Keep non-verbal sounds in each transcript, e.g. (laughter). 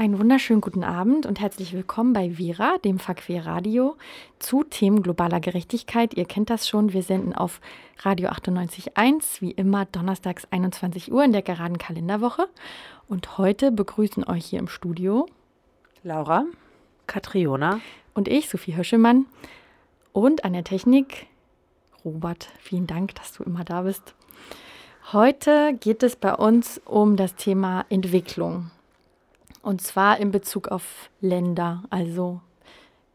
Einen wunderschönen guten Abend und herzlich willkommen bei Vera, dem Verquer Radio, zu Themen globaler Gerechtigkeit. Ihr kennt das schon, wir senden auf Radio 98.1, wie immer donnerstags 21 Uhr in der geraden Kalenderwoche. Und heute begrüßen euch hier im Studio Laura, Katriona und ich, Sophie Höschemann, und an der Technik Robert. Vielen Dank, dass du immer da bist. Heute geht es bei uns um das Thema Entwicklung. Und zwar in Bezug auf Länder. Also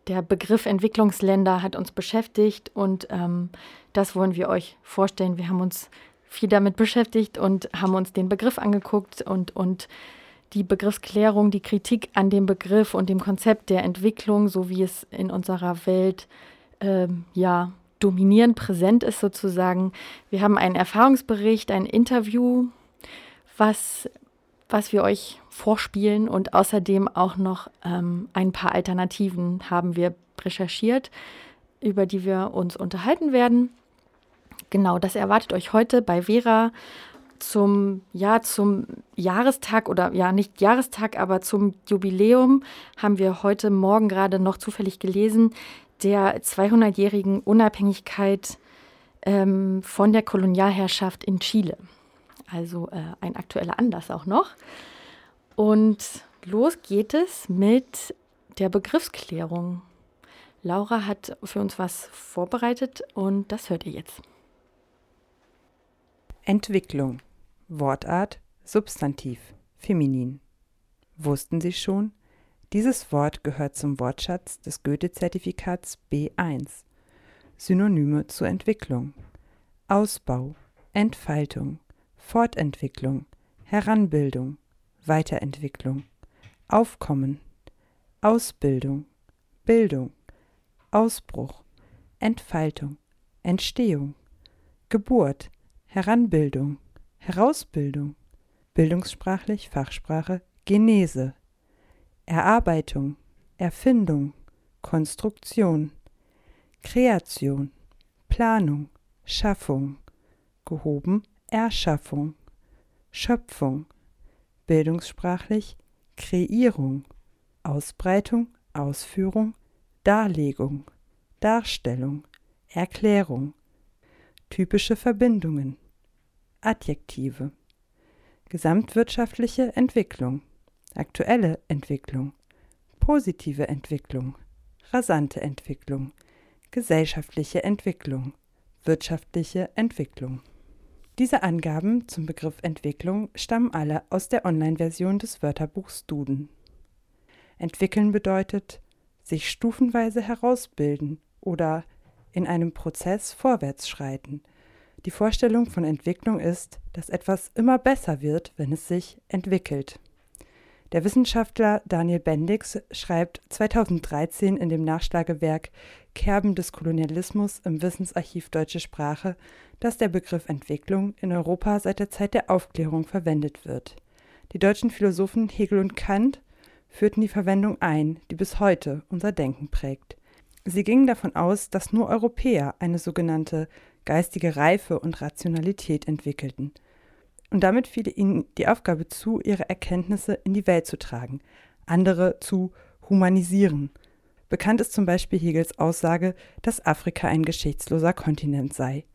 der Begriff Entwicklungsländer hat uns beschäftigt und ähm, das wollen wir euch vorstellen. Wir haben uns viel damit beschäftigt und haben uns den Begriff angeguckt und, und die Begriffsklärung, die Kritik an dem Begriff und dem Konzept der Entwicklung, so wie es in unserer Welt ähm, ja dominierend präsent ist sozusagen. Wir haben einen Erfahrungsbericht, ein Interview, was was wir euch vorspielen und außerdem auch noch ähm, ein paar Alternativen haben wir recherchiert, über die wir uns unterhalten werden. Genau, das erwartet euch heute bei Vera zum, ja, zum Jahrestag oder ja, nicht Jahrestag, aber zum Jubiläum haben wir heute Morgen gerade noch zufällig gelesen, der 200-jährigen Unabhängigkeit ähm, von der Kolonialherrschaft in Chile. Also äh, ein aktueller Anlass auch noch. Und los geht es mit der Begriffsklärung. Laura hat für uns was vorbereitet und das hört ihr jetzt. Entwicklung. Wortart Substantiv feminin. Wussten Sie schon? Dieses Wort gehört zum Wortschatz des Goethe-Zertifikats B1. Synonyme zur Entwicklung. Ausbau, Entfaltung, Fortentwicklung, Heranbildung, Weiterentwicklung, Aufkommen, Ausbildung, Bildung, Ausbruch, Entfaltung, Entstehung, Geburt, Heranbildung, Herausbildung, bildungssprachlich Fachsprache Genese, Erarbeitung, Erfindung, Konstruktion, Kreation, Planung, Schaffung, gehoben, Erschaffung, Schöpfung, bildungssprachlich Kreierung, Ausbreitung, Ausführung, Darlegung, Darstellung, Erklärung, typische Verbindungen, Adjektive, gesamtwirtschaftliche Entwicklung, aktuelle Entwicklung, positive Entwicklung, rasante Entwicklung, gesellschaftliche Entwicklung, wirtschaftliche Entwicklung. Diese Angaben zum Begriff Entwicklung stammen alle aus der Online-Version des Wörterbuchs Duden. Entwickeln bedeutet sich stufenweise herausbilden oder in einem Prozess vorwärts schreiten. Die Vorstellung von Entwicklung ist, dass etwas immer besser wird, wenn es sich entwickelt. Der Wissenschaftler Daniel Bendix schreibt 2013 in dem Nachschlagewerk Kerben des Kolonialismus im Wissensarchiv Deutsche Sprache, dass der Begriff Entwicklung in Europa seit der Zeit der Aufklärung verwendet wird. Die deutschen Philosophen Hegel und Kant führten die Verwendung ein, die bis heute unser Denken prägt. Sie gingen davon aus, dass nur Europäer eine sogenannte geistige Reife und Rationalität entwickelten. Und damit fiel ihnen die Aufgabe zu, ihre Erkenntnisse in die Welt zu tragen, andere zu humanisieren. Bekannt ist zum Beispiel Hegels Aussage, dass Afrika ein geschichtsloser Kontinent sei.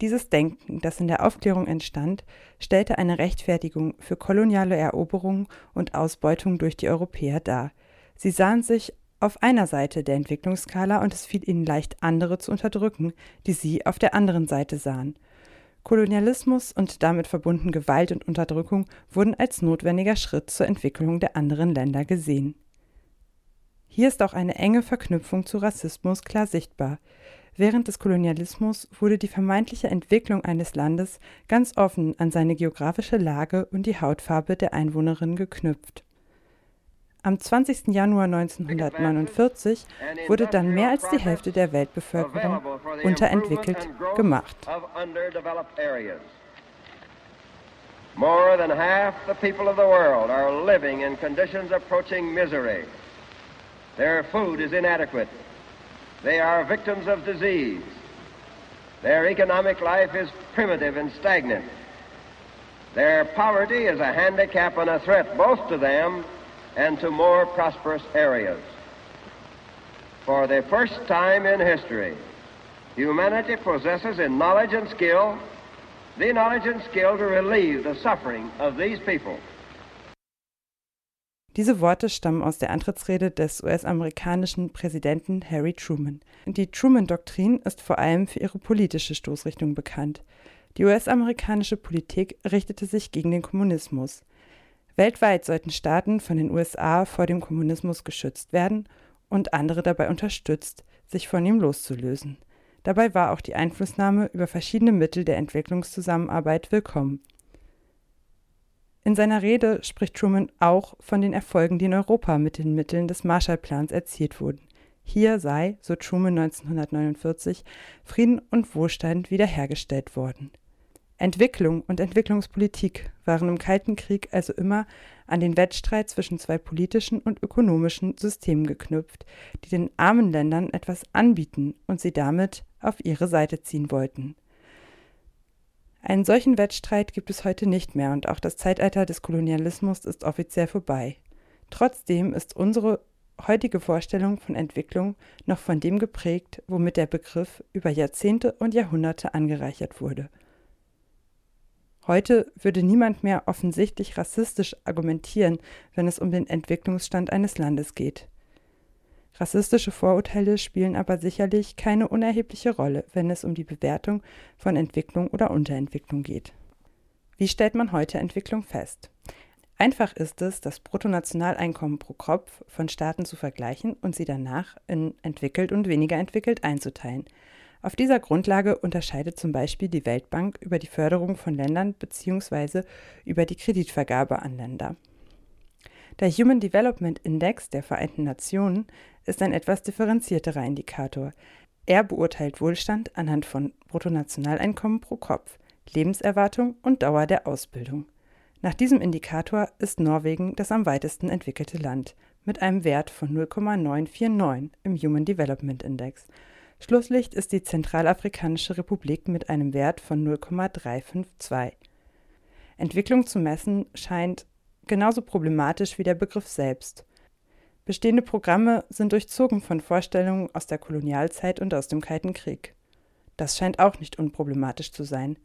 Dieses Denken, das in der Aufklärung entstand, stellte eine Rechtfertigung für koloniale Eroberung und Ausbeutung durch die Europäer dar. Sie sahen sich auf einer Seite der Entwicklungsskala und es fiel ihnen leicht, andere zu unterdrücken, die sie auf der anderen Seite sahen. Kolonialismus und damit verbunden Gewalt und Unterdrückung wurden als notwendiger Schritt zur Entwicklung der anderen Länder gesehen. Hier ist auch eine enge Verknüpfung zu Rassismus klar sichtbar. Während des Kolonialismus wurde die vermeintliche Entwicklung eines Landes ganz offen an seine geografische Lage und die Hautfarbe der Einwohnerinnen geknüpft. Am 20. Januar 1949 wurde dann mehr als die Hälfte der Weltbevölkerung unterentwickelt gemacht. More than half the people of the world are living in conditions approaching misery. Their food is inadequate. They are victims of disease. Their economic life is primitive and stagnant. Their poverty is a handicap and a threat both to them and to more prosperous areas. For the first time in history, humanity possesses in knowledge and skill the knowledge and skill to relieve the suffering of these people. Diese Worte stammen aus der Antrittsrede des US-amerikanischen Präsidenten Harry Truman. Die Truman-Doktrin ist vor allem für ihre politische Stoßrichtung bekannt. Die US-amerikanische Politik richtete sich gegen den Kommunismus. Weltweit sollten Staaten von den USA vor dem Kommunismus geschützt werden und andere dabei unterstützt, sich von ihm loszulösen. Dabei war auch die Einflussnahme über verschiedene Mittel der Entwicklungszusammenarbeit willkommen. In seiner Rede spricht Truman auch von den Erfolgen, die in Europa mit den Mitteln des Marshallplans erzielt wurden. Hier sei, so Truman 1949, Frieden und Wohlstand wiederhergestellt worden. Entwicklung und Entwicklungspolitik waren im Kalten Krieg also immer an den Wettstreit zwischen zwei politischen und ökonomischen Systemen geknüpft, die den armen Ländern etwas anbieten und sie damit auf ihre Seite ziehen wollten. Einen solchen Wettstreit gibt es heute nicht mehr und auch das Zeitalter des Kolonialismus ist offiziell vorbei. Trotzdem ist unsere heutige Vorstellung von Entwicklung noch von dem geprägt, womit der Begriff über Jahrzehnte und Jahrhunderte angereichert wurde. Heute würde niemand mehr offensichtlich rassistisch argumentieren, wenn es um den Entwicklungsstand eines Landes geht. Rassistische Vorurteile spielen aber sicherlich keine unerhebliche Rolle, wenn es um die Bewertung von Entwicklung oder Unterentwicklung geht. Wie stellt man heute Entwicklung fest? Einfach ist es, das Bruttonationaleinkommen pro Kopf von Staaten zu vergleichen und sie danach in entwickelt und weniger entwickelt einzuteilen. Auf dieser Grundlage unterscheidet zum Beispiel die Weltbank über die Förderung von Ländern bzw. über die Kreditvergabe an Länder. Der Human Development Index der Vereinten Nationen ist ein etwas differenzierterer Indikator. Er beurteilt Wohlstand anhand von Bruttonationaleinkommen pro Kopf, Lebenserwartung und Dauer der Ausbildung. Nach diesem Indikator ist Norwegen das am weitesten entwickelte Land mit einem Wert von 0,949 im Human Development Index. Schlusslicht ist die Zentralafrikanische Republik mit einem Wert von 0,352. Entwicklung zu messen scheint genauso problematisch wie der Begriff selbst. Bestehende Programme sind durchzogen von Vorstellungen aus der Kolonialzeit und aus dem Kalten Krieg. Das scheint auch nicht unproblematisch zu sein.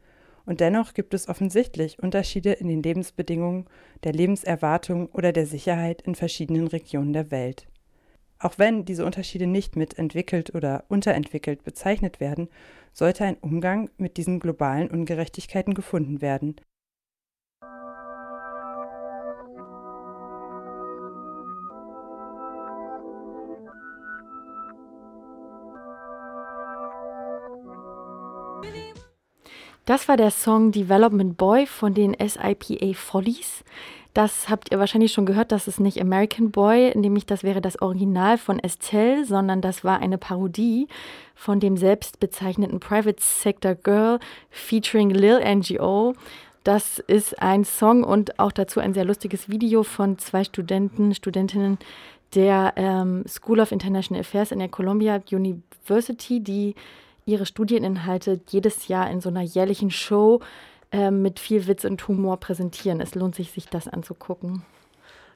Und dennoch gibt es offensichtlich Unterschiede in den Lebensbedingungen, der Lebenserwartung oder der Sicherheit in verschiedenen Regionen der Welt. Auch wenn diese Unterschiede nicht mit entwickelt oder unterentwickelt bezeichnet werden, sollte ein Umgang mit diesen globalen Ungerechtigkeiten gefunden werden, Das war der Song Development Boy von den SIPA Follies. Das habt ihr wahrscheinlich schon gehört, das ist nicht American Boy, nämlich das wäre das Original von Estelle, sondern das war eine Parodie von dem selbstbezeichneten Private Sector Girl featuring Lil NGO. Das ist ein Song und auch dazu ein sehr lustiges Video von zwei Studenten, Studentinnen der ähm, School of International Affairs in der Columbia University, die ihre Studieninhalte jedes Jahr in so einer jährlichen Show äh, mit viel Witz und Humor präsentieren. Es lohnt sich, sich das anzugucken.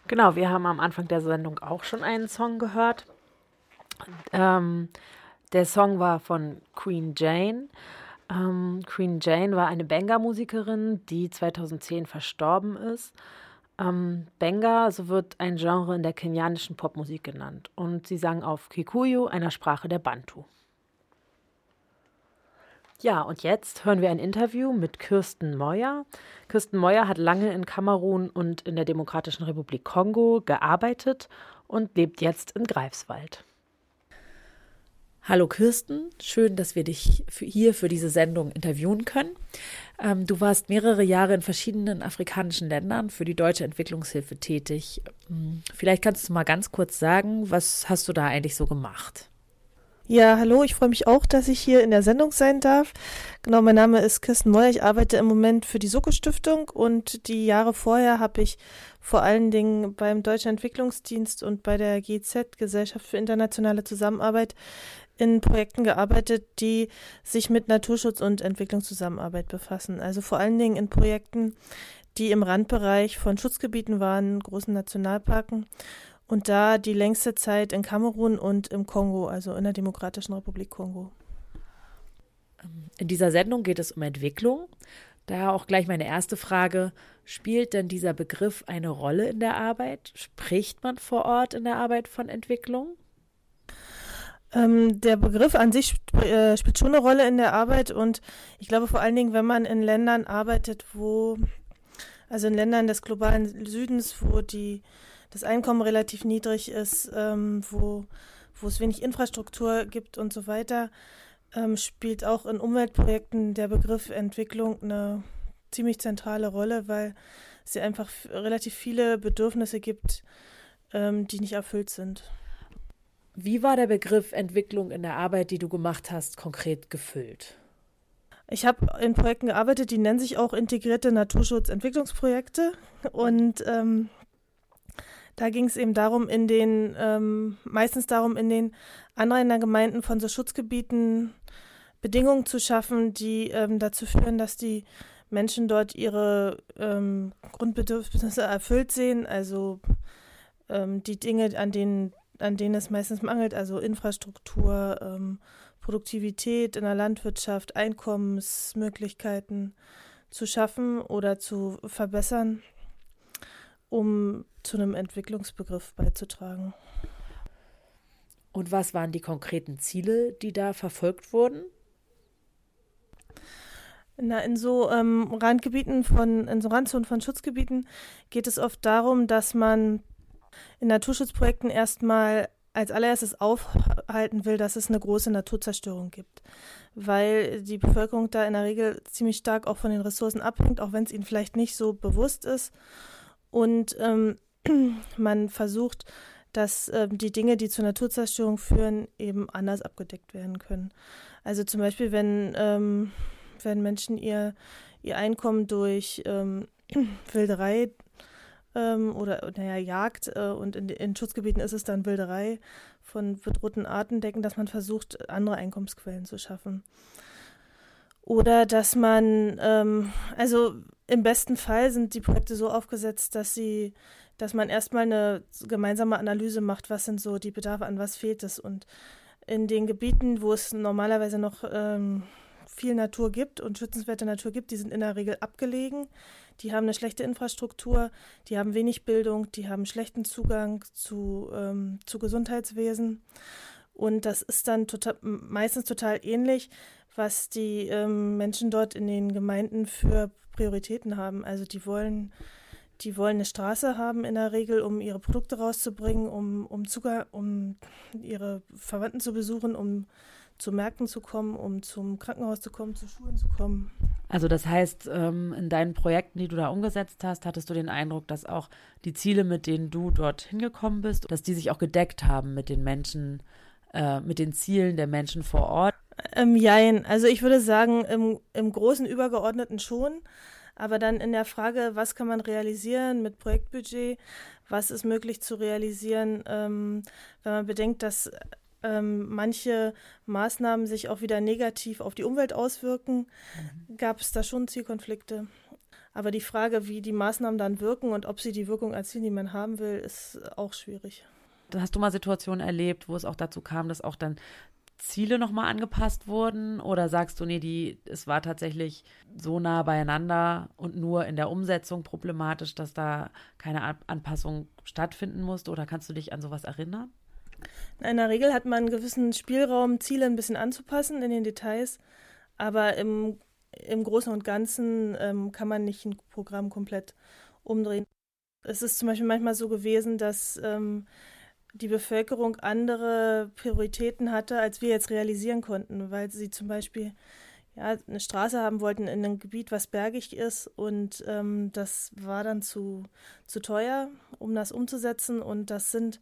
Genau, wir haben am Anfang der Sendung auch schon einen Song gehört. Ähm, der Song war von Queen Jane. Ähm, Queen Jane war eine Benga-Musikerin, die 2010 verstorben ist. Ähm, Benga, so wird ein Genre in der kenianischen Popmusik genannt. Und sie sang auf Kikuyu, einer Sprache der Bantu. Ja, und jetzt hören wir ein Interview mit Kirsten Moyer. Kirsten Moyer hat lange in Kamerun und in der Demokratischen Republik Kongo gearbeitet und lebt jetzt in Greifswald. Hallo Kirsten, schön, dass wir dich für hier für diese Sendung interviewen können. Ähm, du warst mehrere Jahre in verschiedenen afrikanischen Ländern für die deutsche Entwicklungshilfe tätig. Hm, vielleicht kannst du mal ganz kurz sagen, was hast du da eigentlich so gemacht? Ja, hallo, ich freue mich auch, dass ich hier in der Sendung sein darf. Genau, mein Name ist Kirsten Moyer. Ich arbeite im Moment für die Soko Stiftung und die Jahre vorher habe ich vor allen Dingen beim Deutschen Entwicklungsdienst und bei der GZ, Gesellschaft für internationale Zusammenarbeit, in Projekten gearbeitet, die sich mit Naturschutz und Entwicklungszusammenarbeit befassen. Also vor allen Dingen in Projekten, die im Randbereich von Schutzgebieten waren, großen Nationalparken und da die längste Zeit in Kamerun und im Kongo, also in der Demokratischen Republik Kongo. In dieser Sendung geht es um Entwicklung. Daher auch gleich meine erste Frage. Spielt denn dieser Begriff eine Rolle in der Arbeit? Spricht man vor Ort in der Arbeit von Entwicklung? Ähm, der Begriff an sich sp äh, spielt schon eine Rolle in der Arbeit und ich glaube vor allen Dingen, wenn man in Ländern arbeitet, wo, also in Ländern des globalen Südens, wo die das Einkommen relativ niedrig ist, ähm, wo, wo es wenig Infrastruktur gibt und so weiter, ähm, spielt auch in Umweltprojekten der Begriff Entwicklung eine ziemlich zentrale Rolle, weil es ja einfach relativ viele Bedürfnisse gibt, ähm, die nicht erfüllt sind. Wie war der Begriff Entwicklung in der Arbeit, die du gemacht hast, konkret gefüllt? Ich habe in Projekten gearbeitet, die nennen sich auch integrierte Naturschutzentwicklungsprojekte. Und ähm, da ging es eben darum, in den, ähm, meistens darum, in den Anrainergemeinden von so Schutzgebieten Bedingungen zu schaffen, die ähm, dazu führen, dass die Menschen dort ihre ähm, Grundbedürfnisse erfüllt sehen, also ähm, die Dinge, an denen, an denen es meistens mangelt, also Infrastruktur, ähm, Produktivität in der Landwirtschaft, Einkommensmöglichkeiten zu schaffen oder zu verbessern um zu einem Entwicklungsbegriff beizutragen. Und was waren die konkreten Ziele, die da verfolgt wurden? Na, in so ähm, Randgebieten von, in so Randzonen von Schutzgebieten geht es oft darum, dass man in Naturschutzprojekten erstmal als allererstes aufhalten will, dass es eine große Naturzerstörung gibt, weil die Bevölkerung da in der Regel ziemlich stark auch von den Ressourcen abhängt, auch wenn es ihnen vielleicht nicht so bewusst ist und ähm, (clears throat) man versucht, dass ähm, die Dinge, die zur Naturzerstörung führen, eben anders abgedeckt werden können. Also zum Beispiel, wenn, ähm, wenn Menschen ihr, ihr Einkommen durch ähm, (clears throat) Wilderei ähm, oder naja, Jagd äh, und in, in Schutzgebieten ist es dann Wilderei von bedrohten Arten decken, dass man versucht, andere Einkommensquellen zu schaffen. Oder dass man, ähm, also im besten Fall sind die Projekte so aufgesetzt, dass sie, dass man erstmal eine gemeinsame Analyse macht, was sind so die Bedarfe, an was fehlt es. Und in den Gebieten, wo es normalerweise noch ähm, viel Natur gibt und schützenswerte Natur gibt, die sind in der Regel abgelegen. Die haben eine schlechte Infrastruktur, die haben wenig Bildung, die haben schlechten Zugang zu, ähm, zu Gesundheitswesen. Und das ist dann total, meistens total ähnlich, was die ähm, Menschen dort in den Gemeinden für Prioritäten haben. Also die wollen, die wollen eine Straße haben in der Regel, um ihre Produkte rauszubringen, um, um Zugang, um ihre Verwandten zu besuchen, um zu Märkten zu kommen, um zum Krankenhaus zu kommen, zu Schulen zu kommen. Also das heißt, ähm, in deinen Projekten, die du da umgesetzt hast, hattest du den Eindruck, dass auch die Ziele, mit denen du dort hingekommen bist, dass die sich auch gedeckt haben mit den Menschen, äh, mit den Zielen der Menschen vor Ort? Ähm, jein. Also ich würde sagen, im, im großen Übergeordneten schon. Aber dann in der Frage, was kann man realisieren mit Projektbudget, was ist möglich zu realisieren, ähm, wenn man bedenkt, dass ähm, manche Maßnahmen sich auch wieder negativ auf die Umwelt auswirken, mhm. gab es da schon Zielkonflikte. Aber die Frage, wie die Maßnahmen dann wirken und ob sie die Wirkung erzielen, die man haben will, ist auch schwierig. Hast du mal Situationen erlebt, wo es auch dazu kam, dass auch dann Ziele nochmal angepasst wurden? Oder sagst du, nee, die, es war tatsächlich so nah beieinander und nur in der Umsetzung problematisch, dass da keine Anpassung stattfinden musste? Oder kannst du dich an sowas erinnern? In der Regel hat man einen gewissen Spielraum, Ziele ein bisschen anzupassen in den Details, aber im, im Großen und Ganzen ähm, kann man nicht ein Programm komplett umdrehen. Es ist zum Beispiel manchmal so gewesen, dass ähm, die Bevölkerung andere Prioritäten hatte, als wir jetzt realisieren konnten, weil sie zum Beispiel ja, eine Straße haben wollten in einem Gebiet, was bergig ist und ähm, das war dann zu, zu teuer, um das umzusetzen und das sind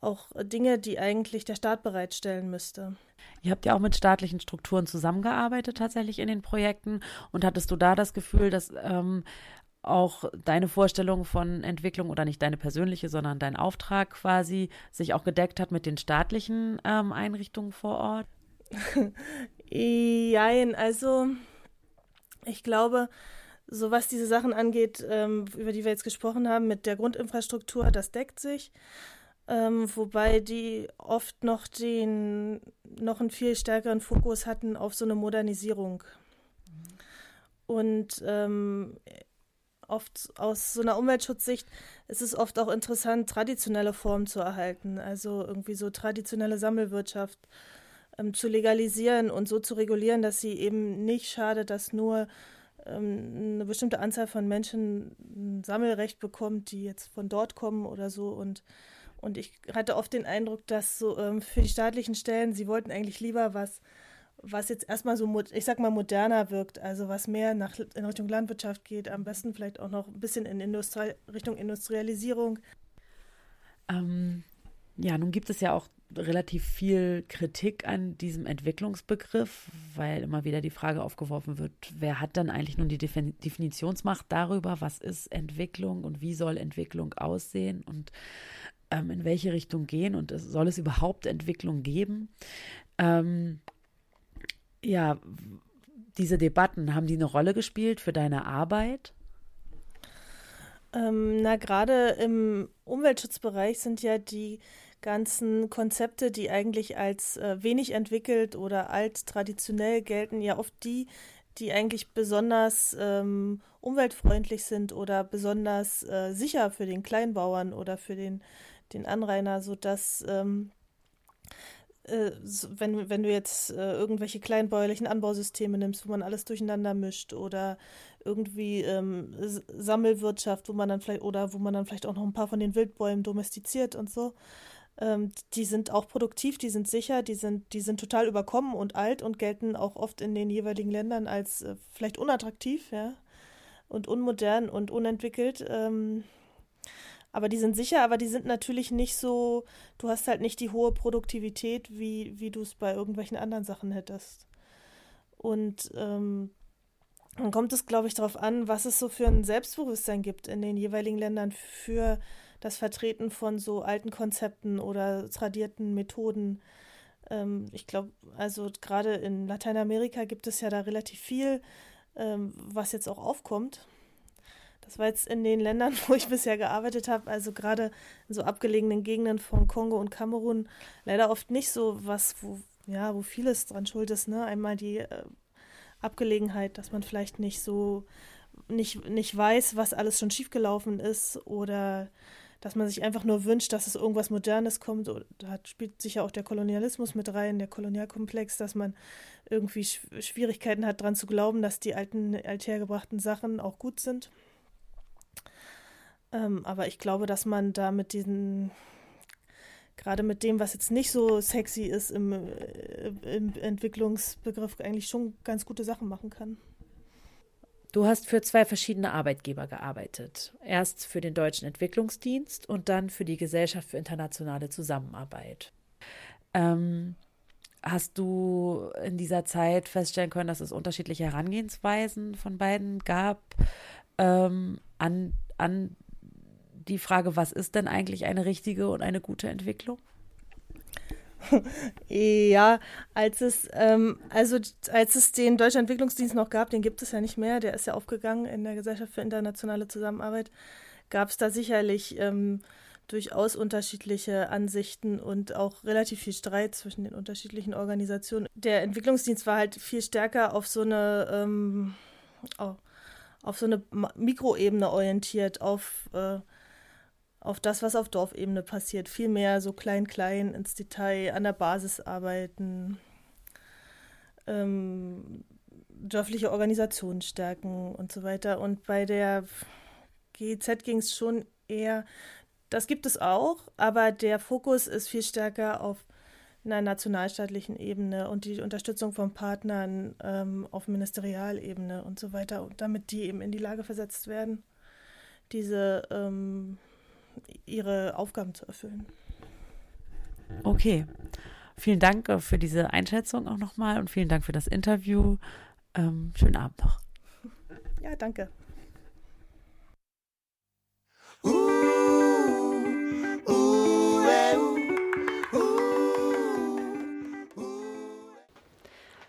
auch Dinge, die eigentlich der Staat bereitstellen müsste. Ihr habt ja auch mit staatlichen Strukturen zusammengearbeitet tatsächlich in den Projekten und hattest du da das Gefühl, dass ähm, auch deine Vorstellung von Entwicklung oder nicht deine persönliche, sondern dein Auftrag quasi sich auch gedeckt hat mit den staatlichen ähm, Einrichtungen vor Ort? (laughs) Jein, also ich glaube, so was diese Sachen angeht, ähm, über die wir jetzt gesprochen haben, mit der Grundinfrastruktur, das deckt sich. Ähm, wobei die oft noch den noch einen viel stärkeren Fokus hatten auf so eine Modernisierung. Und ähm, oft aus so einer Umweltschutzsicht ist es oft auch interessant, traditionelle Formen zu erhalten. Also irgendwie so traditionelle Sammelwirtschaft ähm, zu legalisieren und so zu regulieren, dass sie eben nicht schadet, dass nur ähm, eine bestimmte Anzahl von Menschen ein Sammelrecht bekommt, die jetzt von dort kommen oder so. Und, und ich hatte oft den Eindruck, dass so ähm, für die staatlichen Stellen, sie wollten eigentlich lieber was was jetzt erstmal so, ich sag mal, moderner wirkt, also was mehr nach, in Richtung Landwirtschaft geht, am besten vielleicht auch noch ein bisschen in Industrie, Richtung Industrialisierung. Ähm, ja, nun gibt es ja auch relativ viel Kritik an diesem Entwicklungsbegriff, weil immer wieder die Frage aufgeworfen wird, wer hat dann eigentlich nun die Definitionsmacht darüber, was ist Entwicklung und wie soll Entwicklung aussehen und ähm, in welche Richtung gehen und soll es überhaupt Entwicklung geben? Ähm, ja, diese Debatten, haben die eine Rolle gespielt für deine Arbeit? Ähm, na, gerade im Umweltschutzbereich sind ja die ganzen Konzepte, die eigentlich als äh, wenig entwickelt oder alt traditionell gelten, ja oft die, die eigentlich besonders ähm, umweltfreundlich sind oder besonders äh, sicher für den Kleinbauern oder für den, den Anrainer, sodass ähm, äh, wenn, wenn du jetzt äh, irgendwelche kleinbäuerlichen Anbausysteme nimmst, wo man alles durcheinander mischt oder irgendwie ähm, Sammelwirtschaft, wo man dann vielleicht oder wo man dann vielleicht auch noch ein paar von den Wildbäumen domestiziert und so, ähm, die sind auch produktiv, die sind sicher, die sind, die sind total überkommen und alt und gelten auch oft in den jeweiligen Ländern als äh, vielleicht unattraktiv, ja, und unmodern und unentwickelt. Ähm, aber die sind sicher, aber die sind natürlich nicht so, du hast halt nicht die hohe Produktivität, wie, wie du es bei irgendwelchen anderen Sachen hättest. Und ähm, dann kommt es, glaube ich, darauf an, was es so für ein Selbstbewusstsein gibt in den jeweiligen Ländern für das Vertreten von so alten Konzepten oder tradierten Methoden. Ähm, ich glaube, also gerade in Lateinamerika gibt es ja da relativ viel, ähm, was jetzt auch aufkommt. Das war jetzt in den Ländern, (laughs) wo ich bisher gearbeitet habe, also gerade in so abgelegenen Gegenden von Kongo und Kamerun, leider oft nicht so was, wo, ja, wo vieles dran schuld ist. Ne? Einmal die äh, Abgelegenheit, dass man vielleicht nicht so, nicht, nicht weiß, was alles schon schiefgelaufen ist oder dass man sich einfach nur wünscht, dass es irgendwas Modernes kommt. Da spielt sicher auch der Kolonialismus mit rein, der Kolonialkomplex, dass man irgendwie Schwierigkeiten hat, daran zu glauben, dass die alten, althergebrachten Sachen auch gut sind. Ähm, aber ich glaube, dass man da mit diesen, gerade mit dem, was jetzt nicht so sexy ist im, äh, im Entwicklungsbegriff, eigentlich schon ganz gute Sachen machen kann. Du hast für zwei verschiedene Arbeitgeber gearbeitet. Erst für den Deutschen Entwicklungsdienst und dann für die Gesellschaft für internationale Zusammenarbeit. Ähm, hast du in dieser Zeit feststellen können, dass es unterschiedliche Herangehensweisen von beiden gab ähm, an, an die Frage, was ist denn eigentlich eine richtige und eine gute Entwicklung? (laughs) Ja, als es, ähm, also als es den Deutschen Entwicklungsdienst noch gab, den gibt es ja nicht mehr, der ist ja aufgegangen in der Gesellschaft für internationale Zusammenarbeit, gab es da sicherlich ähm, durchaus unterschiedliche Ansichten und auch relativ viel Streit zwischen den unterschiedlichen Organisationen. Der Entwicklungsdienst war halt viel stärker auf so eine ähm, auf so eine Mikroebene orientiert, auf äh, auf das, was auf Dorfebene passiert. Viel mehr so klein-klein ins Detail, an der Basis arbeiten, ähm, dörfliche Organisationen stärken und so weiter. Und bei der GEZ ging es schon eher Das gibt es auch, aber der Fokus ist viel stärker auf einer nationalstaatlichen Ebene und die Unterstützung von Partnern ähm, auf Ministerialebene und so weiter, damit die eben in die Lage versetzt werden, diese ähm, ihre Aufgaben zu erfüllen. Okay. Vielen Dank äh, für diese Einschätzung auch nochmal und vielen Dank für das Interview. Ähm, schönen Abend noch. Ja, danke.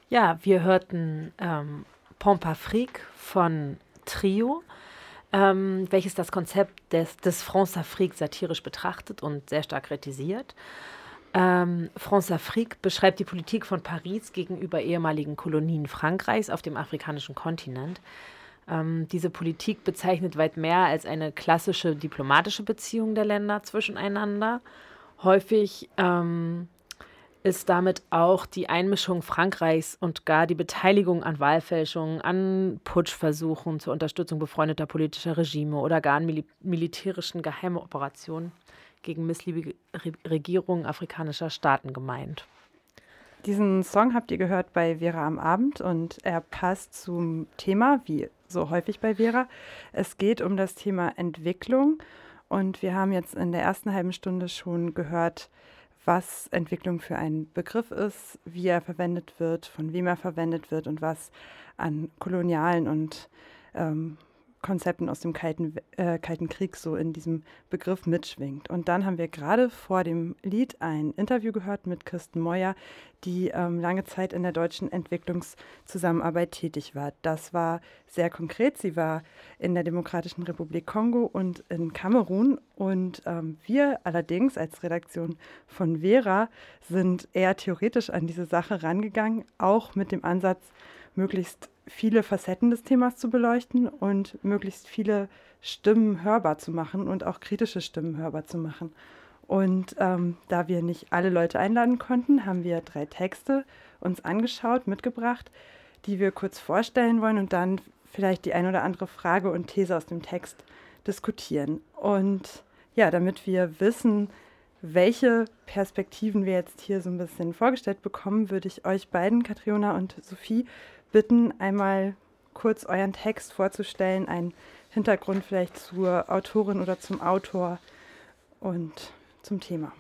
Ja, wir hörten ähm, Pompafrique von Trio, ähm, welches das Konzept des, des France Afrique satirisch betrachtet und sehr stark kritisiert. Ähm, France Afrique beschreibt die Politik von Paris gegenüber ehemaligen Kolonien Frankreichs auf dem afrikanischen Kontinent. Ähm, diese Politik bezeichnet weit mehr als eine klassische diplomatische Beziehung der Länder zwischeneinander. Häufig ähm, ist damit auch die Einmischung Frankreichs und gar die Beteiligung an Wahlfälschungen, an Putschversuchen zur Unterstützung befreundeter politischer Regime oder gar an mil militärischen Geheimoperationen gegen missliebige Regierungen afrikanischer Staaten gemeint. Diesen Song habt ihr gehört bei Vera am Abend und er passt zum Thema, wie so häufig bei Vera. Es geht um das Thema Entwicklung und wir haben jetzt in der ersten halben Stunde schon gehört, was Entwicklung für ein Begriff ist, wie er verwendet wird, von wem er verwendet wird und was an kolonialen und ähm, Konzepten aus dem Kalten, äh, Kalten Krieg so in diesem Begriff mitschwingt. Und dann haben wir gerade vor dem Lied ein Interview gehört mit Kirsten Meuer, die ähm, lange Zeit in der deutschen Entwicklungszusammenarbeit tätig war. Das war sehr konkret. Sie war in der Demokratischen Republik Kongo und in Kamerun. Und ähm, wir allerdings als Redaktion von Vera sind eher theoretisch an diese Sache rangegangen, auch mit dem Ansatz, möglichst viele Facetten des Themas zu beleuchten und möglichst viele Stimmen hörbar zu machen und auch kritische Stimmen hörbar zu machen. Und ähm, da wir nicht alle Leute einladen konnten, haben wir drei Texte uns angeschaut, mitgebracht, die wir kurz vorstellen wollen und dann vielleicht die ein oder andere Frage und These aus dem Text diskutieren. Und ja, damit wir wissen, welche Perspektiven wir jetzt hier so ein bisschen vorgestellt bekommen, würde ich euch beiden, Katriona und Sophie, bitten, einmal kurz euren Text vorzustellen, einen Hintergrund vielleicht zur Autorin oder zum Autor und zum Thema.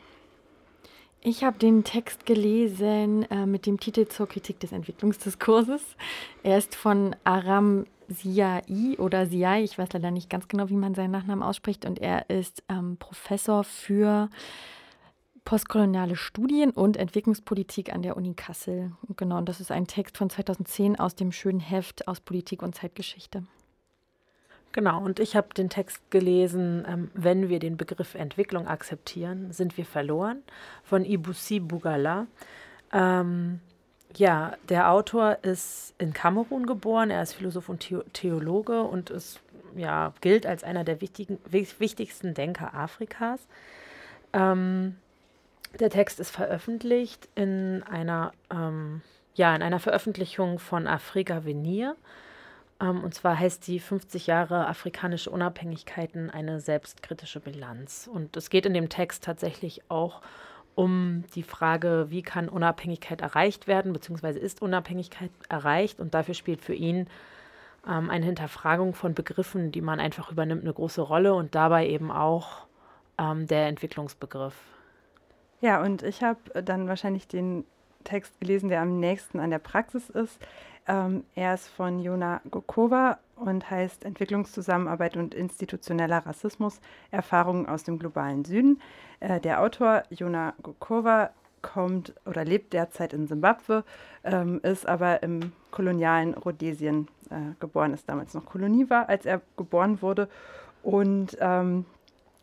Ich habe den Text gelesen äh, mit dem Titel zur Kritik des Entwicklungsdiskurses. Er ist von Aram Siai oder Siai, ich weiß leider nicht ganz genau, wie man seinen Nachnamen ausspricht, und er ist ähm, Professor für postkoloniale Studien und Entwicklungspolitik an der Uni Kassel. Genau, und das ist ein Text von 2010 aus dem schönen Heft aus Politik und Zeitgeschichte. Genau, und ich habe den Text gelesen, ähm, wenn wir den Begriff Entwicklung akzeptieren, sind wir verloren, von Ibusi Bugala. Ähm, ja, der Autor ist in Kamerun geboren, er ist Philosoph und Theologe und ist, ja, gilt als einer der wichtigen, wichtigsten Denker Afrikas. Ähm, der Text ist veröffentlicht in einer, ähm, ja, in einer Veröffentlichung von Afrika Venir. Ähm, und zwar heißt die 50 Jahre afrikanische Unabhängigkeiten eine selbstkritische Bilanz. Und es geht in dem Text tatsächlich auch um die Frage, wie kann Unabhängigkeit erreicht werden, beziehungsweise ist Unabhängigkeit erreicht. Und dafür spielt für ihn ähm, eine Hinterfragung von Begriffen, die man einfach übernimmt, eine große Rolle und dabei eben auch ähm, der Entwicklungsbegriff. Ja, und ich habe äh, dann wahrscheinlich den Text gelesen, der am nächsten an der Praxis ist. Ähm, er ist von Jona Gokova und heißt Entwicklungszusammenarbeit und institutioneller Rassismus, Erfahrungen aus dem globalen Süden. Äh, der Autor Jona Gokova kommt oder lebt derzeit in Simbabwe, ähm, ist aber im kolonialen Rhodesien äh, geboren, ist damals noch Kolonie war, als er geboren wurde. Und ähm,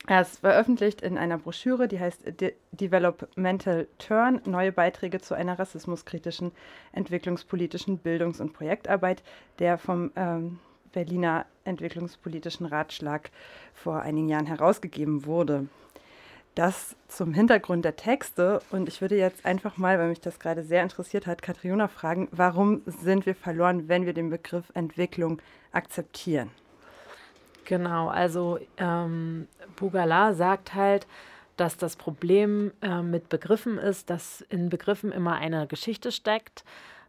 er ist veröffentlicht in einer Broschüre, die heißt De Developmental Turn, neue Beiträge zu einer rassismuskritischen, entwicklungspolitischen Bildungs- und Projektarbeit, der vom ähm, Berliner Entwicklungspolitischen Ratschlag vor einigen Jahren herausgegeben wurde. Das zum Hintergrund der Texte. Und ich würde jetzt einfach mal, weil mich das gerade sehr interessiert hat, Katriona fragen, warum sind wir verloren, wenn wir den Begriff Entwicklung akzeptieren? Genau, also ähm, Bugala sagt halt, dass das Problem äh, mit Begriffen ist, dass in Begriffen immer eine Geschichte steckt,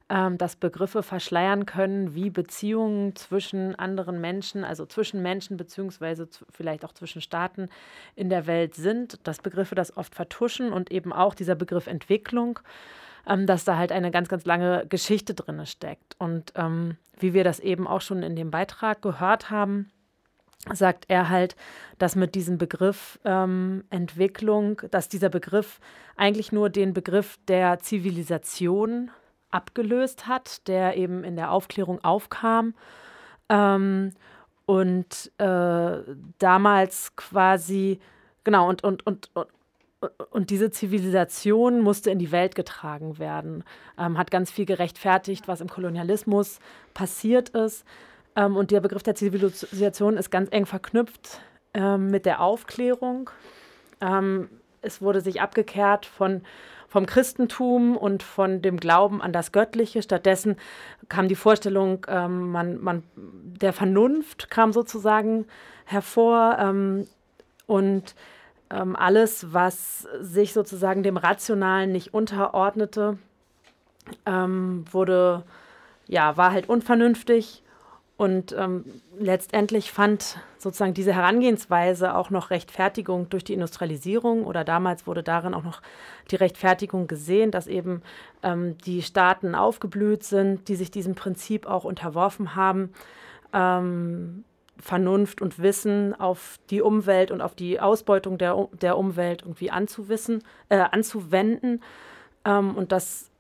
ähm, dass Begriffe verschleiern können, wie Beziehungen zwischen anderen Menschen, also zwischen Menschen beziehungsweise vielleicht auch zwischen Staaten in der Welt sind, dass Begriffe das oft vertuschen und eben auch dieser Begriff Entwicklung, ähm, dass da halt eine ganz, ganz lange Geschichte drin steckt. Und ähm, wie wir das eben auch schon in dem Beitrag gehört haben, sagt er halt, dass mit diesem Begriff ähm, Entwicklung, dass dieser Begriff eigentlich nur den Begriff der Zivilisation abgelöst hat, der eben in der Aufklärung aufkam. Ähm, und äh, damals quasi, genau, und, und, und, und und diese Zivilisation musste in die Welt getragen werden, ähm, hat ganz viel gerechtfertigt, was im Kolonialismus passiert ist. Ähm, und der Begriff der Zivilisation ist ganz eng verknüpft ähm, mit der Aufklärung. Ähm, es wurde sich abgekehrt von vom Christentum und von dem Glauben an das Göttliche. Stattdessen kam die Vorstellung ähm, man, man, der Vernunft kam sozusagen hervor ähm, und ähm, alles, was sich sozusagen dem Rationalen nicht unterordnete, wurde ja war halt unvernünftig und ähm, letztendlich fand sozusagen diese Herangehensweise auch noch Rechtfertigung durch die Industrialisierung oder damals wurde darin auch noch die Rechtfertigung gesehen, dass eben ähm, die Staaten aufgeblüht sind, die sich diesem Prinzip auch unterworfen haben. Ähm, Vernunft und Wissen auf die Umwelt und auf die Ausbeutung der, der Umwelt irgendwie anzuwissen, äh, anzuwenden. Ähm, und das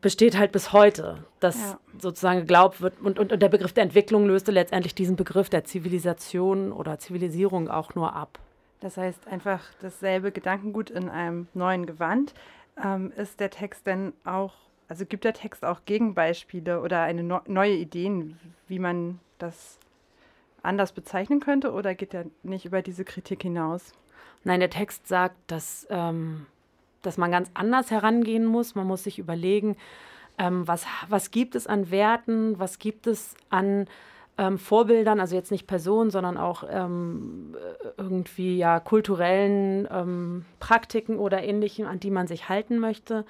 besteht halt bis heute, dass ja. sozusagen geglaubt wird und, und, und, der Begriff der Entwicklung löste letztendlich diesen Begriff der Zivilisation oder Zivilisierung auch nur ab. Das heißt einfach dasselbe Gedankengut in einem neuen Gewand. Ähm, ist der Text denn auch, also gibt der Text auch Gegenbeispiele oder eine no neue Ideen, wie man das anders bezeichnen könnte oder geht er nicht über diese Kritik hinaus? Nein, der Text sagt, dass ähm, dass man ganz anders herangehen muss. Man muss sich überlegen, ähm, was, was gibt es an Werten, was gibt es an ähm, Vorbildern, also jetzt nicht Personen, sondern auch ähm, irgendwie ja kulturellen ähm, Praktiken oder ähnlichem, an die man sich halten möchte,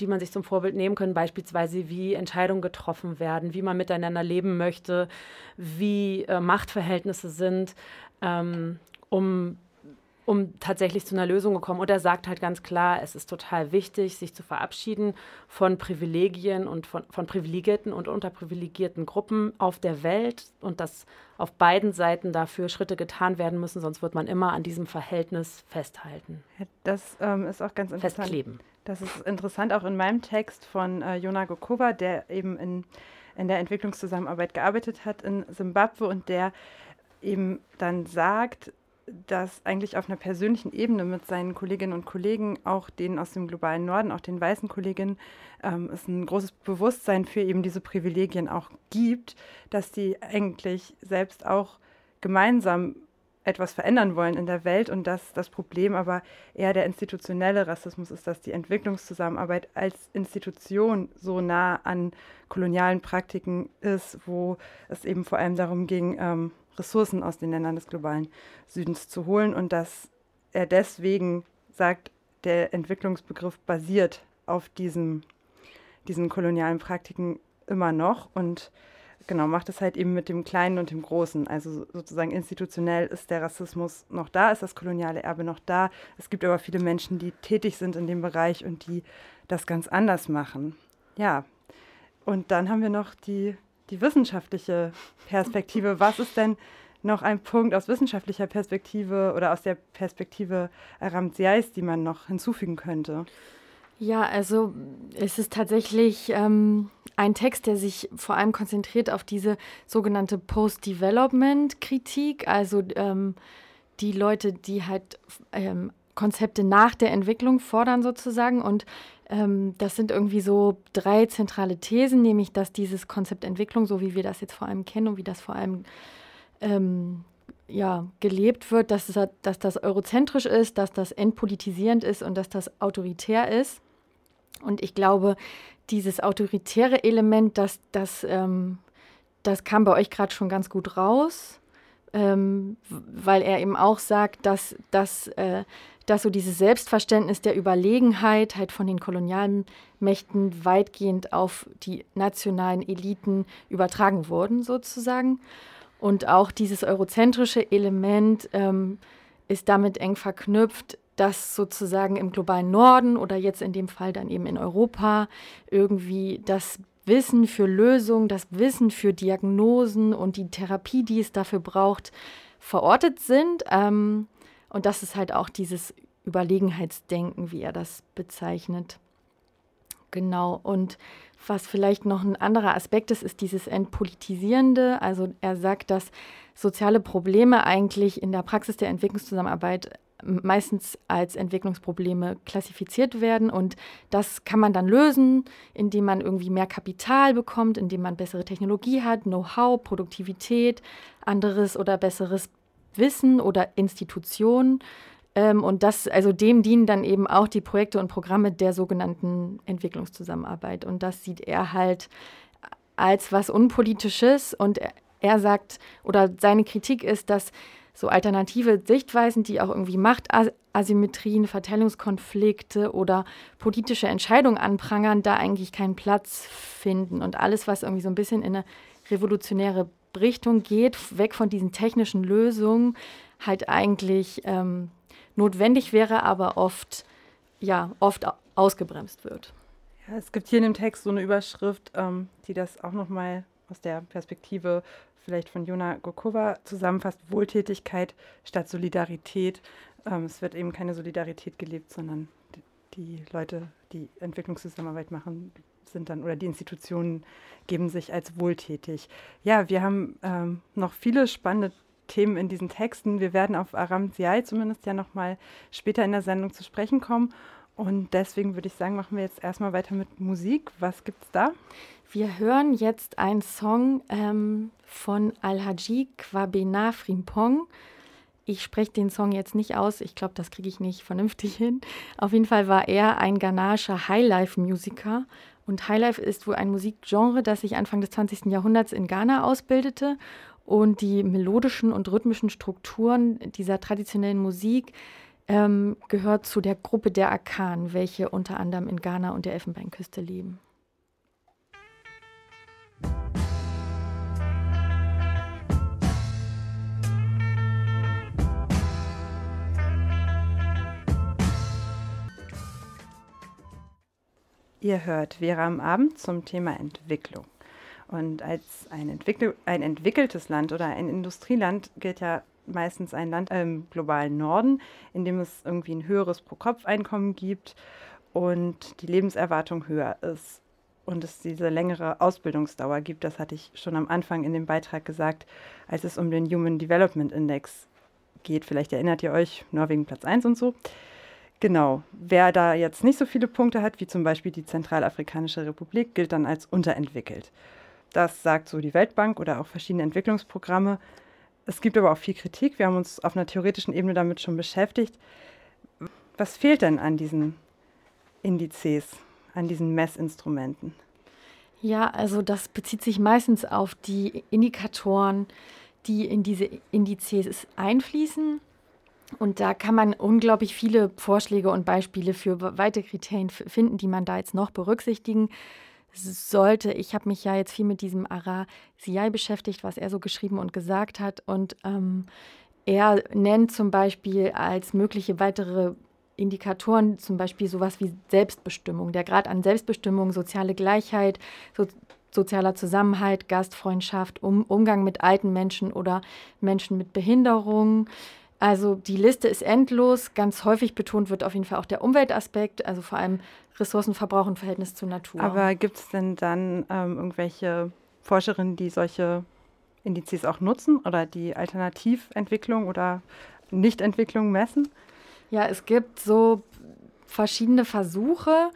die man sich zum Vorbild nehmen kann, beispielsweise wie Entscheidungen getroffen werden, wie man miteinander leben möchte, wie äh, Machtverhältnisse sind, ähm, um um tatsächlich zu einer Lösung gekommen. Und er sagt halt ganz klar, es ist total wichtig, sich zu verabschieden von Privilegien und von, von privilegierten und unterprivilegierten Gruppen auf der Welt und dass auf beiden Seiten dafür Schritte getan werden müssen, sonst wird man immer an diesem Verhältnis festhalten. Das ähm, ist auch ganz interessant. Festkleben. Das ist interessant auch in meinem Text von äh, Jona Gokova, der eben in, in der Entwicklungszusammenarbeit gearbeitet hat in Simbabwe und der eben dann sagt, dass eigentlich auf einer persönlichen Ebene mit seinen Kolleginnen und Kollegen, auch denen aus dem globalen Norden, auch den weißen Kolleginnen, ähm, es ein großes Bewusstsein für eben diese Privilegien auch gibt, dass die eigentlich selbst auch gemeinsam etwas verändern wollen in der Welt und dass das Problem aber eher der institutionelle Rassismus ist, dass die Entwicklungszusammenarbeit als Institution so nah an kolonialen Praktiken ist, wo es eben vor allem darum ging, ähm, Ressourcen aus den Ländern des globalen Südens zu holen und dass er deswegen sagt, der Entwicklungsbegriff basiert auf diesem, diesen kolonialen Praktiken immer noch und genau, macht es halt eben mit dem Kleinen und dem Großen. Also sozusagen institutionell ist der Rassismus noch da, ist das koloniale Erbe noch da. Es gibt aber viele Menschen, die tätig sind in dem Bereich und die das ganz anders machen. Ja, und dann haben wir noch die die wissenschaftliche Perspektive. Was ist denn noch ein Punkt aus wissenschaftlicher Perspektive oder aus der Perspektive Ramsiais, die man noch hinzufügen könnte? Ja, also es ist tatsächlich ähm, ein Text, der sich vor allem konzentriert auf diese sogenannte Post-Development-Kritik, also ähm, die Leute, die halt ähm, Konzepte nach der Entwicklung fordern sozusagen und das sind irgendwie so drei zentrale Thesen, nämlich dass dieses Konzept Entwicklung, so wie wir das jetzt vor allem kennen und wie das vor allem ähm, ja, gelebt wird, dass, es, dass das eurozentrisch ist, dass das entpolitisierend ist und dass das autoritär ist. Und ich glaube, dieses autoritäre Element, das, das, ähm, das kam bei euch gerade schon ganz gut raus, ähm, weil er eben auch sagt, dass, dass, äh, dass so dieses Selbstverständnis der Überlegenheit halt von den Kolonialmächten weitgehend auf die nationalen Eliten übertragen wurden, sozusagen. Und auch dieses eurozentrische Element ähm, ist damit eng verknüpft, dass sozusagen im globalen Norden oder jetzt in dem Fall dann eben in Europa irgendwie das Wissen für Lösungen, das Wissen für Diagnosen und die Therapie, die es dafür braucht, verortet sind. Ähm, und das ist halt auch dieses Überlegenheitsdenken, wie er das bezeichnet. Genau. Und was vielleicht noch ein anderer Aspekt ist, ist dieses Entpolitisierende. Also er sagt, dass soziale Probleme eigentlich in der Praxis der Entwicklungszusammenarbeit meistens als Entwicklungsprobleme klassifiziert werden. Und das kann man dann lösen, indem man irgendwie mehr Kapital bekommt, indem man bessere Technologie hat, Know-how, Produktivität, anderes oder besseres Wissen oder Institutionen. Ähm, und das, also dem dienen dann eben auch die Projekte und Programme der sogenannten Entwicklungszusammenarbeit. Und das sieht er halt als was Unpolitisches. Und er, er sagt, oder seine Kritik ist, dass so alternative Sichtweisen, die auch irgendwie Machtasymmetrien, Verteilungskonflikte oder politische Entscheidungen anprangern, da eigentlich keinen Platz finden. Und alles, was irgendwie so ein bisschen in eine revolutionäre Richtung geht, weg von diesen technischen Lösungen, halt eigentlich ähm, notwendig wäre, aber oft, ja, oft ausgebremst wird. Ja, es gibt hier in dem Text so eine Überschrift, ähm, die das auch nochmal aus der Perspektive vielleicht von Jona Gokova zusammenfasst, Wohltätigkeit statt Solidarität. Ähm, es wird eben keine Solidarität gelebt, sondern die, Leute, die Entwicklungszusammenarbeit machen, sind dann oder die Institutionen geben sich als wohltätig. Ja, wir haben ähm, noch viele spannende Themen in diesen Texten. Wir werden auf Aram Ziai zumindest ja nochmal später in der Sendung zu sprechen kommen. Und deswegen würde ich sagen, machen wir jetzt erstmal weiter mit Musik. Was gibt es da? Wir hören jetzt einen Song ähm, von Al-Haji Kwabena Frimpong. Ich spreche den Song jetzt nicht aus. Ich glaube, das kriege ich nicht vernünftig hin. Auf jeden Fall war er ein ghanaischer Highlife-Musiker. Und Highlife ist wohl ein Musikgenre, das sich Anfang des 20. Jahrhunderts in Ghana ausbildete. Und die melodischen und rhythmischen Strukturen dieser traditionellen Musik ähm, gehört zu der Gruppe der Akan, welche unter anderem in Ghana und der Elfenbeinküste leben. Ihr hört Vera am Abend zum Thema Entwicklung. Und als ein, entwickl ein entwickeltes Land oder ein Industrieland gilt ja meistens ein Land im globalen Norden, in dem es irgendwie ein höheres Pro-Kopf-Einkommen gibt und die Lebenserwartung höher ist und es diese längere Ausbildungsdauer gibt. Das hatte ich schon am Anfang in dem Beitrag gesagt, als es um den Human Development Index geht. Vielleicht erinnert ihr euch, Norwegen Platz 1 und so. Genau, wer da jetzt nicht so viele Punkte hat, wie zum Beispiel die Zentralafrikanische Republik, gilt dann als unterentwickelt. Das sagt so die Weltbank oder auch verschiedene Entwicklungsprogramme. Es gibt aber auch viel Kritik. Wir haben uns auf einer theoretischen Ebene damit schon beschäftigt. Was fehlt denn an diesen Indizes, an diesen Messinstrumenten? Ja, also das bezieht sich meistens auf die Indikatoren, die in diese Indizes einfließen. Und da kann man unglaublich viele Vorschläge und Beispiele für weitere Kriterien finden, die man da jetzt noch berücksichtigen sollte. Ich habe mich ja jetzt viel mit diesem Ara Siai beschäftigt, was er so geschrieben und gesagt hat. Und ähm, er nennt zum Beispiel als mögliche weitere Indikatoren zum Beispiel sowas wie Selbstbestimmung, der Grad an Selbstbestimmung, soziale Gleichheit, so, sozialer Zusammenhalt, Gastfreundschaft, um, Umgang mit alten Menschen oder Menschen mit Behinderung. Also die Liste ist endlos. Ganz häufig betont wird auf jeden Fall auch der Umweltaspekt, also vor allem Ressourcenverbrauch und Verhältnis zur Natur. Aber gibt es denn dann ähm, irgendwelche Forscherinnen, die solche Indizes auch nutzen oder die Alternativentwicklung oder Nichtentwicklung messen? Ja, es gibt so verschiedene Versuche.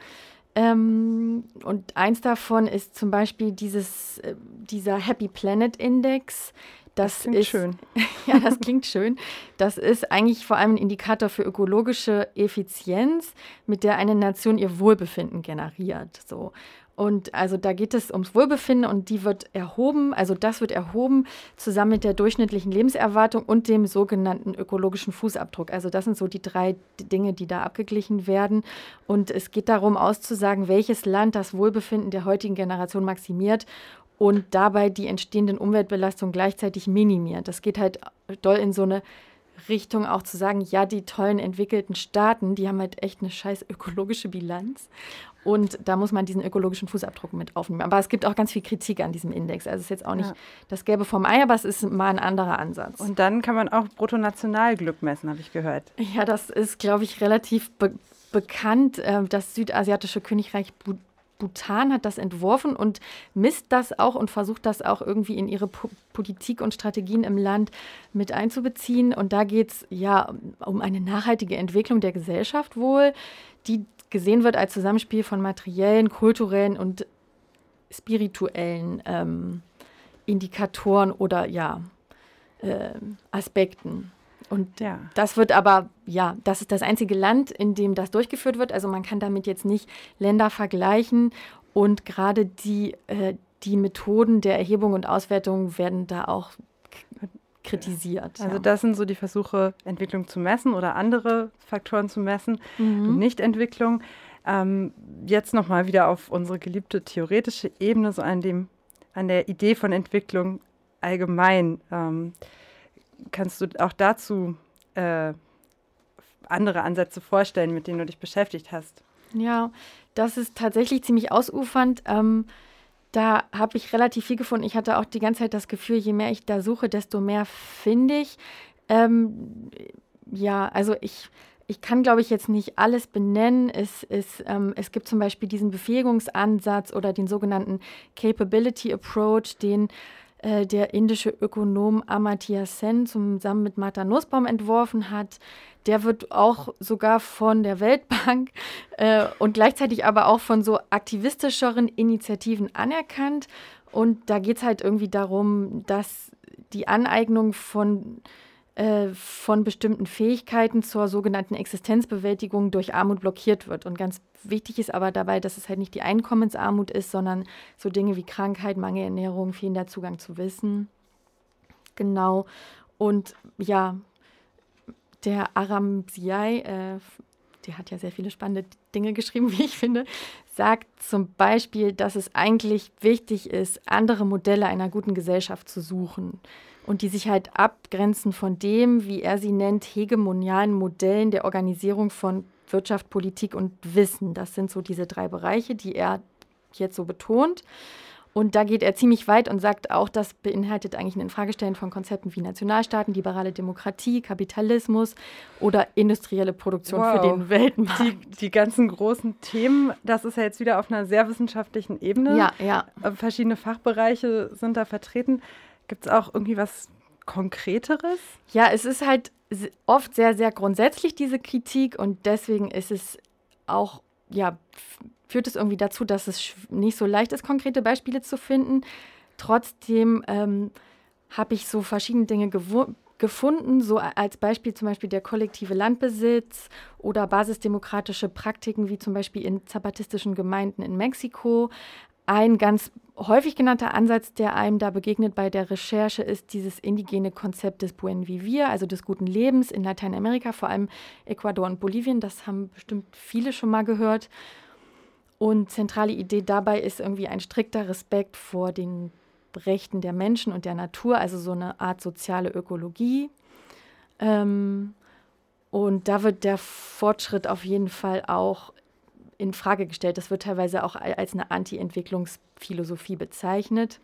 Ähm, und eins davon ist zum Beispiel dieses, äh, dieser Happy Planet Index. Das, das klingt ist, schön. (laughs) ja, das klingt schön. Das ist eigentlich vor allem ein Indikator für ökologische Effizienz, mit der eine Nation ihr Wohlbefinden generiert. So. Und also da geht es ums Wohlbefinden und die wird erhoben, also das wird erhoben zusammen mit der durchschnittlichen Lebenserwartung und dem sogenannten ökologischen Fußabdruck. Also das sind so die drei Dinge, die da abgeglichen werden. Und es geht darum auszusagen, welches Land das Wohlbefinden der heutigen Generation maximiert und dabei die entstehenden Umweltbelastungen gleichzeitig minimiert. Das geht halt doll in so eine Richtung auch zu sagen, ja, die tollen entwickelten Staaten, die haben halt echt eine scheiß ökologische Bilanz. Und da muss man diesen ökologischen Fußabdruck mit aufnehmen. Aber es gibt auch ganz viel Kritik an diesem Index. Also es ist jetzt auch nicht ja. das Gelbe vom Ei, aber es ist mal ein anderer Ansatz. Und dann kann man auch Bruttonationalglück messen, habe ich gehört. Ja, das ist, glaube ich, relativ be bekannt. Äh, das südasiatische Königreich Bhutan hat das entworfen und misst das auch und versucht das auch irgendwie in ihre po Politik und Strategien im Land mit einzubeziehen. Und da geht es ja um eine nachhaltige Entwicklung der Gesellschaft wohl, die gesehen wird als Zusammenspiel von materiellen, kulturellen und spirituellen ähm, Indikatoren oder ja, äh, Aspekten. Und ja. das wird aber, ja, das ist das einzige Land, in dem das durchgeführt wird. Also man kann damit jetzt nicht Länder vergleichen. Und gerade die, äh, die Methoden der Erhebung und Auswertung werden da auch kritisiert. Also das sind so die Versuche, Entwicklung zu messen oder andere Faktoren zu messen, mhm. Nichtentwicklung. Ähm, jetzt nochmal wieder auf unsere geliebte theoretische Ebene, so an, dem, an der Idee von Entwicklung allgemein. Ähm, kannst du auch dazu äh, andere Ansätze vorstellen, mit denen du dich beschäftigt hast? Ja, das ist tatsächlich ziemlich ausufernd. Ähm, da habe ich relativ viel gefunden. Ich hatte auch die ganze Zeit das Gefühl, je mehr ich da suche, desto mehr finde ich. Ähm, ja, also ich, ich kann, glaube ich, jetzt nicht alles benennen. Es, es, ähm, es gibt zum Beispiel diesen Befähigungsansatz oder den sogenannten Capability Approach, den äh, der indische Ökonom Amartya Sen zusammen mit Martha Nussbaum entworfen hat. Der wird auch sogar von der Weltbank äh, und gleichzeitig aber auch von so aktivistischeren Initiativen anerkannt. Und da geht es halt irgendwie darum, dass die Aneignung von äh, von bestimmten Fähigkeiten zur sogenannten Existenzbewältigung durch Armut blockiert wird. Und ganz wichtig ist aber dabei, dass es halt nicht die Einkommensarmut ist, sondern so Dinge wie Krankheit, Mangelernährung, fehlender Zugang zu Wissen. Genau. Und ja, der Aram Siai, äh, der hat ja sehr viele spannende Dinge geschrieben, (laughs) wie ich finde, sagt zum Beispiel, dass es eigentlich wichtig ist, andere Modelle einer guten Gesellschaft zu suchen und die sich halt abgrenzen von dem, wie er sie nennt, hegemonialen Modellen der Organisierung von Wirtschaft, Politik und Wissen. Das sind so diese drei Bereiche, die er jetzt so betont. Und da geht er ziemlich weit und sagt auch, das beinhaltet eigentlich ein Infragestellen von Konzepten wie Nationalstaaten, liberale Demokratie, Kapitalismus oder industrielle Produktion wow. für den Weltmarkt. Die, die, ganzen großen Themen, das ist ja jetzt wieder auf einer sehr wissenschaftlichen Ebene. Ja, ja. Äh, verschiedene Fachbereiche sind da vertreten. Gibt es auch irgendwie was Konkreteres? Ja, es ist halt oft sehr, sehr grundsätzlich, diese Kritik. Und deswegen ist es auch, ja, führt es irgendwie dazu, dass es nicht so leicht ist, konkrete Beispiele zu finden. Trotzdem ähm, habe ich so verschiedene Dinge gefunden, so als Beispiel zum Beispiel der kollektive Landbesitz oder basisdemokratische Praktiken wie zum Beispiel in zapatistischen Gemeinden in Mexiko, ein ganz häufig genannter Ansatz, der einem da begegnet bei der Recherche, ist dieses indigene Konzept des Buen Vivir, also des guten Lebens in Lateinamerika, vor allem Ecuador und Bolivien. Das haben bestimmt viele schon mal gehört. Und zentrale Idee dabei ist irgendwie ein strikter Respekt vor den Rechten der Menschen und der Natur, also so eine Art soziale Ökologie. Ähm, und da wird der Fortschritt auf jeden Fall auch in Frage gestellt. Das wird teilweise auch als eine Anti-Entwicklungsphilosophie bezeichnet.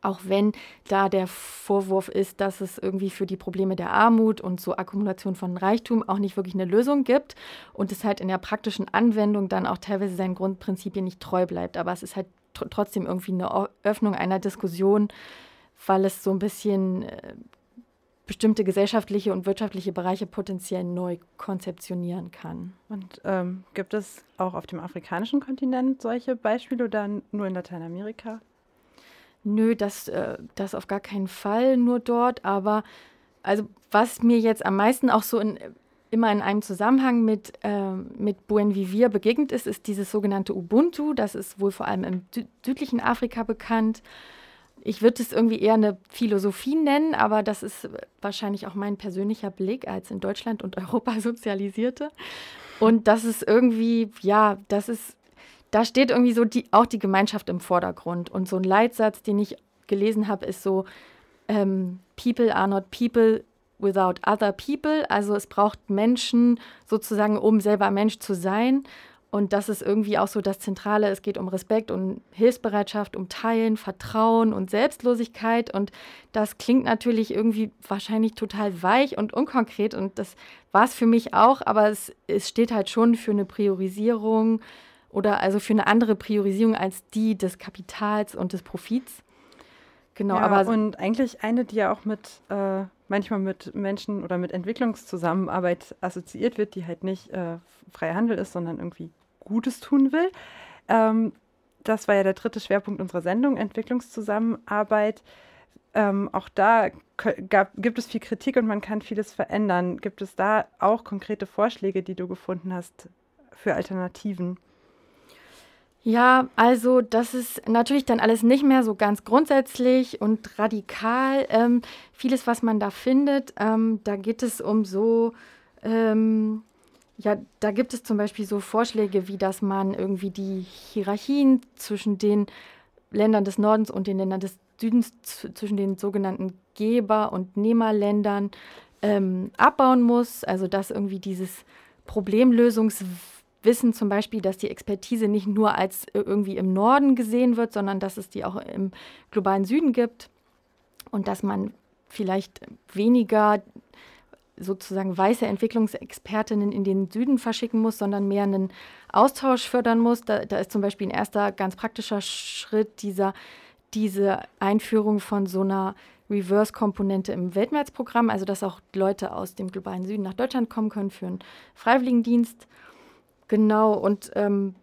Auch wenn da der Vorwurf ist, dass es irgendwie für die Probleme der Armut und so Akkumulation von Reichtum auch nicht wirklich eine Lösung gibt und es halt in der praktischen Anwendung dann auch teilweise seinen Grundprinzipien nicht treu bleibt. Aber es ist halt tr trotzdem irgendwie eine Öffnung einer Diskussion, weil es so ein bisschen äh, bestimmte gesellschaftliche und wirtschaftliche Bereiche potenziell neu konzeptionieren kann. Und ähm, gibt es auch auf dem afrikanischen Kontinent solche Beispiele oder nur in Lateinamerika? Nö, das, äh, das auf gar keinen Fall nur dort. Aber also was mir jetzt am meisten auch so in, immer in einem Zusammenhang mit, äh, mit Buen Vivir begegnet ist, ist dieses sogenannte Ubuntu. Das ist wohl vor allem im südlichen Afrika bekannt. Ich würde es irgendwie eher eine Philosophie nennen, aber das ist wahrscheinlich auch mein persönlicher Blick als in Deutschland und (laughs) Europa sozialisierte. Und das ist irgendwie, ja, das ist, da steht irgendwie so die, auch die Gemeinschaft im Vordergrund. Und so ein Leitsatz, den ich gelesen habe, ist so, ähm, People are not people without other people. Also es braucht Menschen sozusagen, um selber Mensch zu sein. Und das ist irgendwie auch so das Zentrale. Es geht um Respekt und Hilfsbereitschaft, um Teilen, Vertrauen und Selbstlosigkeit. Und das klingt natürlich irgendwie wahrscheinlich total weich und unkonkret. Und das war es für mich auch. Aber es, es steht halt schon für eine Priorisierung oder also für eine andere Priorisierung als die des Kapitals und des Profits. Genau, ja, aber und eigentlich eine, die ja auch mit äh, manchmal mit Menschen oder mit Entwicklungszusammenarbeit assoziiert wird, die halt nicht äh, freier Handel ist, sondern irgendwie Gutes tun will. Ähm, das war ja der dritte Schwerpunkt unserer Sendung, Entwicklungszusammenarbeit. Ähm, auch da gab, gibt es viel Kritik und man kann vieles verändern. Gibt es da auch konkrete Vorschläge, die du gefunden hast für Alternativen? Ja, also das ist natürlich dann alles nicht mehr so ganz grundsätzlich und radikal. Ähm, vieles, was man da findet, ähm, da geht es um so, ähm, ja, da gibt es zum Beispiel so Vorschläge, wie dass man irgendwie die Hierarchien zwischen den Ländern des Nordens und den Ländern des Südens, zwischen den sogenannten Geber- und Nehmerländern ähm, abbauen muss. Also dass irgendwie dieses Problemlösungs wissen zum Beispiel, dass die Expertise nicht nur als irgendwie im Norden gesehen wird, sondern dass es die auch im globalen Süden gibt und dass man vielleicht weniger sozusagen weiße Entwicklungsexpertinnen in den Süden verschicken muss, sondern mehr einen Austausch fördern muss. Da, da ist zum Beispiel ein erster ganz praktischer Schritt dieser, diese Einführung von so einer Reverse-Komponente im Weltmärzprogramm, also dass auch Leute aus dem globalen Süden nach Deutschland kommen können für einen Freiwilligendienst. Genau, und ähm,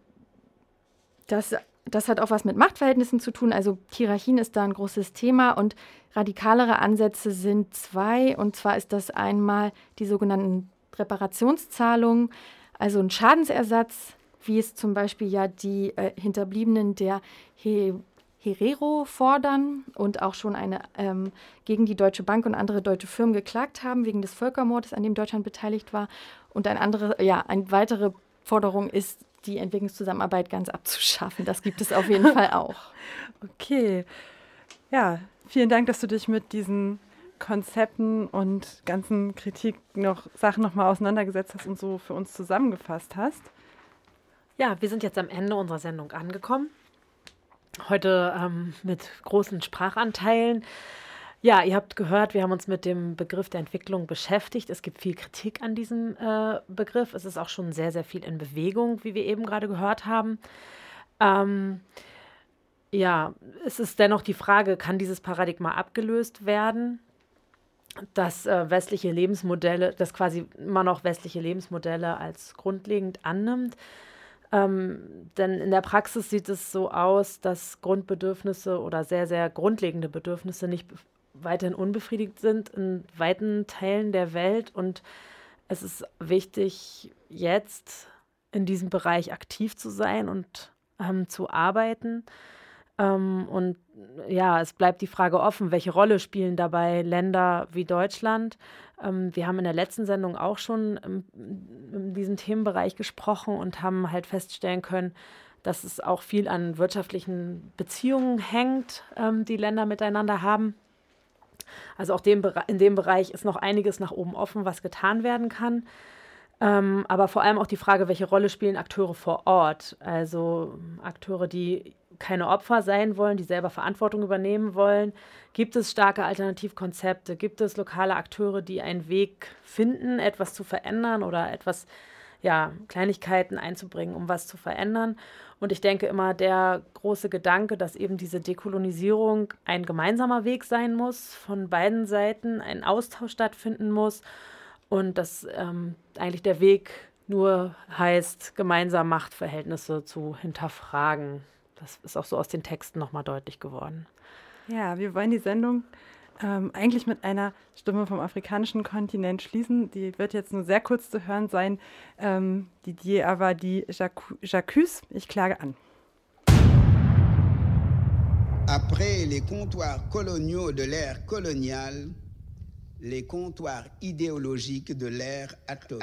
das, das hat auch was mit Machtverhältnissen zu tun. Also Hierarchien ist da ein großes Thema und radikalere Ansätze sind zwei. Und zwar ist das einmal die sogenannten Reparationszahlungen, also ein Schadensersatz, wie es zum Beispiel ja die äh, Hinterbliebenen der He Herero fordern und auch schon eine ähm, gegen die Deutsche Bank und andere deutsche Firmen geklagt haben wegen des Völkermordes, an dem Deutschland beteiligt war. Und ein andere, ja, ein weitere Forderung ist, die Entwicklungszusammenarbeit ganz abzuschaffen. Das gibt es auf jeden Fall auch. (laughs) Okay. Ja, vielen Dank, dass du dich mit diesen Konzepten und ganzen Kritik noch Sachen nochmal auseinandergesetzt hast und so für uns zusammengefasst hast. Ja, wir sind jetzt am Ende unserer Sendung angekommen. Heute ähm, mit großen Sprachanteilen. Ja, ihr habt gehört, wir haben uns mit dem Begriff der Entwicklung beschäftigt. Es gibt viel Kritik an diesem äh, Begriff. Es ist auch schon sehr, sehr viel in Bewegung, wie wir eben gerade gehört haben. Ähm, ja, es ist dennoch die Frage, kann dieses Paradigma abgelöst werden? dass äh, westliche Lebensmodelle, dass quasi immer noch westliche Lebensmodelle als grundlegend annimmt. Ähm, denn in der Praxis sieht es so aus, dass Grundbedürfnisse oder sehr, sehr grundlegende Bedürfnisse nicht weiterhin unbefriedigt sind in weiten Teilen der Welt. Und es ist wichtig, jetzt in diesem Bereich aktiv zu sein und ähm, zu arbeiten. Ähm, und ja, es bleibt die Frage offen, welche Rolle spielen dabei Länder wie Deutschland? Ähm, wir haben in der letzten Sendung auch schon in, diesem Themenbereich gesprochen und haben halt feststellen können, dass es auch viel an wirtschaftlichen Beziehungen hängt, ähm, die Länder miteinander haben. Also auch dem, in dem Bereich ist noch einiges nach oben offen, was getan werden kann. Ähm, aber vor allem auch die Frage, welche Rolle spielen Akteure vor Ort? Also Akteure, die keine Opfer sein wollen, die selber Verantwortung übernehmen wollen. Gibt es starke Alternativkonzepte? Gibt es lokale Akteure, die einen Weg finden, etwas zu verändern oder etwas, ja, Kleinigkeiten einzubringen, um was zu verändern? Und ich denke immer, der große Gedanke, dass eben diese Dekolonisierung ein gemeinsamer Weg sein muss, von beiden Seiten ein Austausch stattfinden muss und dass ähm, eigentlich der Weg nur heißt, gemeinsam Machtverhältnisse zu hinterfragen. Das ist auch so aus den Texten nochmal deutlich geworden. Ja, wir wollen die Sendung ähm, eigentlich mit einer Stimme vom afrikanischen Kontinent schließen. Die wird jetzt nur sehr kurz zu hören sein. Ähm, Didier Avadi Jacques, ich klage an. Après les comptoirs coloniaux de l'ère coloniale, les comptoirs idéologiques de l'ère atomique.